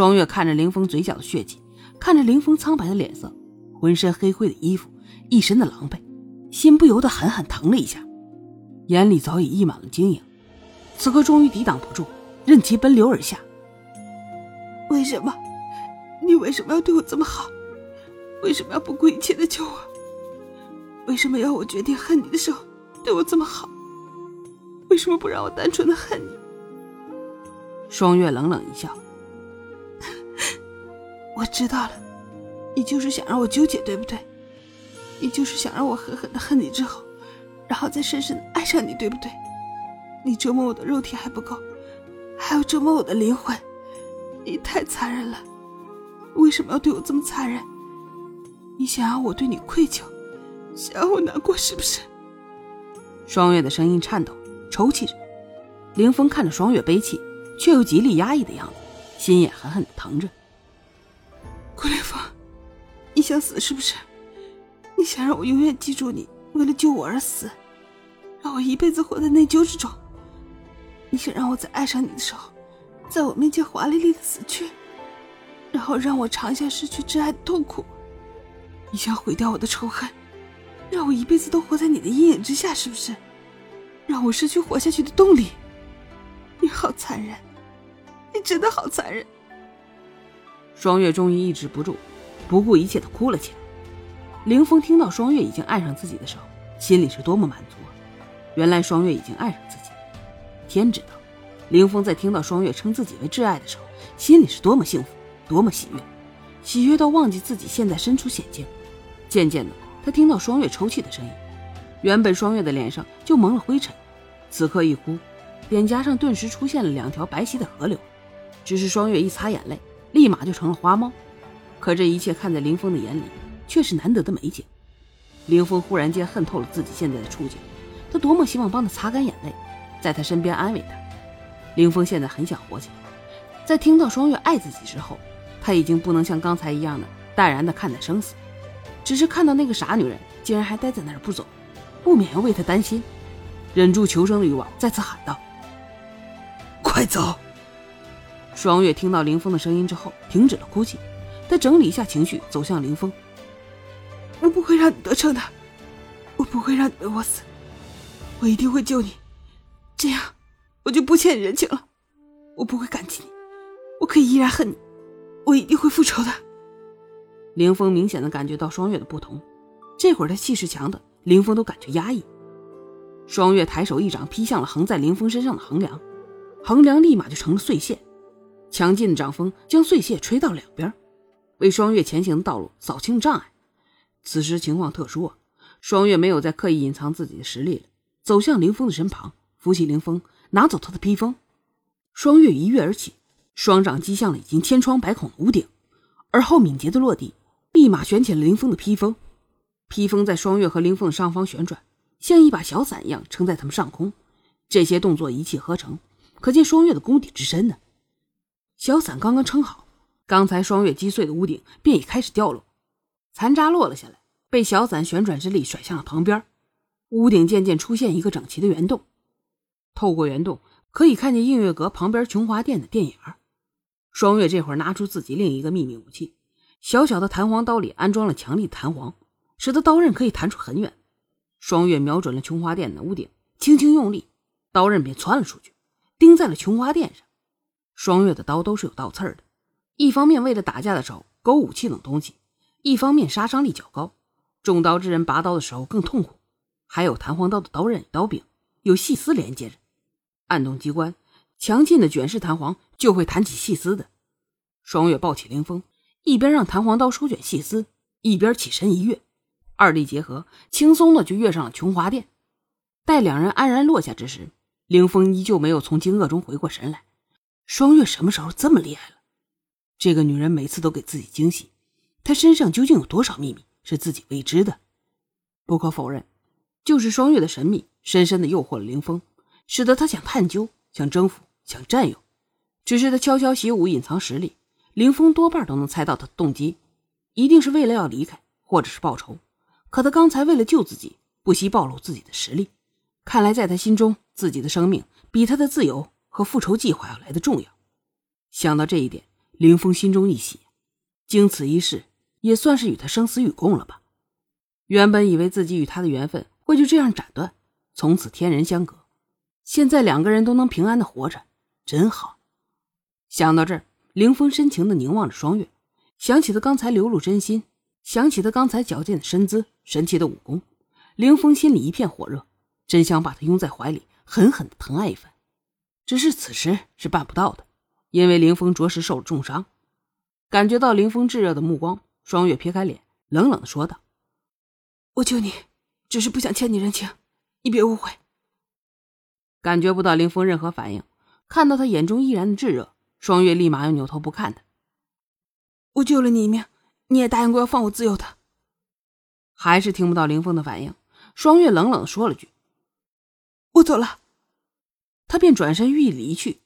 双月看着林峰嘴角的血迹，看着林峰苍白的脸色，浑身黑灰的衣服，一身的狼狈，心不由得狠狠疼了一下，眼里早已溢满了晶莹。此刻终于抵挡不住，任其奔流而下。为什么？你为什么要对我这么好？为什么要不顾一切的救我？为什么要我决定恨你的时候对我这么好？为什么不让我单纯的恨你？双月冷冷一笑：“我知道了，你就是想让我纠结，对不对？你就是想让我狠狠的恨你之后，然后再深深的爱上你，对不对？你折磨我的肉体还不够，还要折磨我的灵魂，你太残忍了！为什么要对我这么残忍？你想要我对你愧疚，想要我难过，是不是？”双月的声音颤抖。抽泣着，凌风看着双月悲泣却又极力压抑的样子，心也狠狠的疼着。想死是不是？你想让我永远记住你，为了救我而死，让我一辈子活在内疚之中？你想让我在爱上你的时候，在我面前华丽丽的死去，然后让我尝一下失去挚爱的痛苦？你想毁掉我的仇恨，让我一辈子都活在你的阴影之下，是不是？让我失去活下去的动力。你好残忍，你真的好残忍。双月终于抑制不住，不顾一切的哭了起来。凌风听到双月已经爱上自己的时候，心里是多么满足啊！原来双月已经爱上自己。天知道，凌风在听到双月称自己为挚爱的时候，心里是多么幸福，多么喜悦，喜悦到忘记自己现在身处险境。渐渐的，他听到双月抽泣的声音，原本双月的脸上就蒙了灰尘。此刻一哭，脸颊上顿时出现了两条白皙的河流。只是双月一擦眼泪，立马就成了花猫。可这一切看在林峰的眼里，却是难得的美景。林峰忽然间恨透了自己现在的处境，他多么希望帮他擦干眼泪，在他身边安慰他。林峰现在很想活起来。在听到双月爱自己之后，他已经不能像刚才一样的淡然的看待生死，只是看到那个傻女人竟然还待在那儿不走，不免要为她担心。忍住求生的欲望，再次喊道：“快走！”双月听到林峰的声音之后，停止了哭泣。他整理一下情绪，走向林峰：“我不会让你得逞的，我不会让你为我死，我一定会救你。这样，我就不欠你人情了。我不会感激你，我可以依然恨你，我一定会复仇的。”林峰明显的感觉到双月的不同，这会儿他气势强的，林峰都感觉压抑。双月抬手一掌劈向了横在林峰身上的横梁，横梁立马就成了碎屑。强劲的掌风将碎屑吹到两边，为双月前行的道路扫清障碍。此时情况特殊啊，双月没有再刻意隐藏自己的实力了，走向林峰的身旁，扶起林峰，拿走他的披风。双月一跃而起，双掌击向了已经千疮百孔的屋顶，而后敏捷的落地，立马卷起了林峰的披风。披风在双月和林峰的上方旋转。像一把小伞一样撑在他们上空，这些动作一气呵成，可见双月的功底之深呢。小伞刚刚撑好，刚才双月击碎的屋顶便已开始掉落，残渣落了下来，被小伞旋转之力甩向了旁边，屋顶渐渐出现一个整齐的圆洞。透过圆洞，可以看见映月阁旁边琼华殿的电影。双月这会儿拿出自己另一个秘密武器，小小的弹簧刀里安装了强力弹簧，使得刀刃可以弹出很远。双月瞄准了琼华殿的屋顶，轻轻用力，刀刃便窜了出去，钉在了琼华殿上。双月的刀都是有倒刺的，一方面为了打架的时候勾武器等东西，一方面杀伤力较高，中刀之人拔刀的时候更痛苦。还有弹簧刀的刀刃与刀柄有细丝连接着，按动机关，强劲的卷式弹簧就会弹起细丝的。双月抱起凌风，一边让弹簧刀收卷细丝，一边起身一跃。二力结合，轻松的就跃上了琼华殿。待两人安然落下之时，凌风依旧没有从惊愕中回过神来。双月什么时候这么厉害了？这个女人每次都给自己惊喜，她身上究竟有多少秘密是自己未知的？不可否认，就是双月的神秘，深深的诱惑了凌风，使得他想探究、想征服、想占有。只是他悄悄习武，隐藏实力，凌风多半都能猜到他的动机，一定是为了要离开，或者是报仇。可他刚才为了救自己，不惜暴露自己的实力。看来，在他心中，自己的生命比他的自由和复仇计划要来的重要。想到这一点，林峰心中一喜，经此一事，也算是与他生死与共了吧。原本以为自己与他的缘分会就这样斩断，从此天人相隔，现在两个人都能平安的活着，真好。想到这儿，林峰深情的凝望着双月，想起他刚才流露真心，想起他刚才矫健的身姿、神奇的武功，林峰心里一片火热，真想把他拥在怀里，狠狠的疼爱一番。只是此时是办不到的。因为林峰着实受了重伤，感觉到林峰炙热的目光，双月撇开脸，冷冷的说道：“我救你，只是不想欠你人情，你别误会。”感觉不到林峰任何反应，看到他眼中依然的炙热，双月立马又扭头不看他。我救了你一命，你也答应过要放我自由的。还是听不到林峰的反应，双月冷冷的说了句：“我走了。”他便转身欲离去。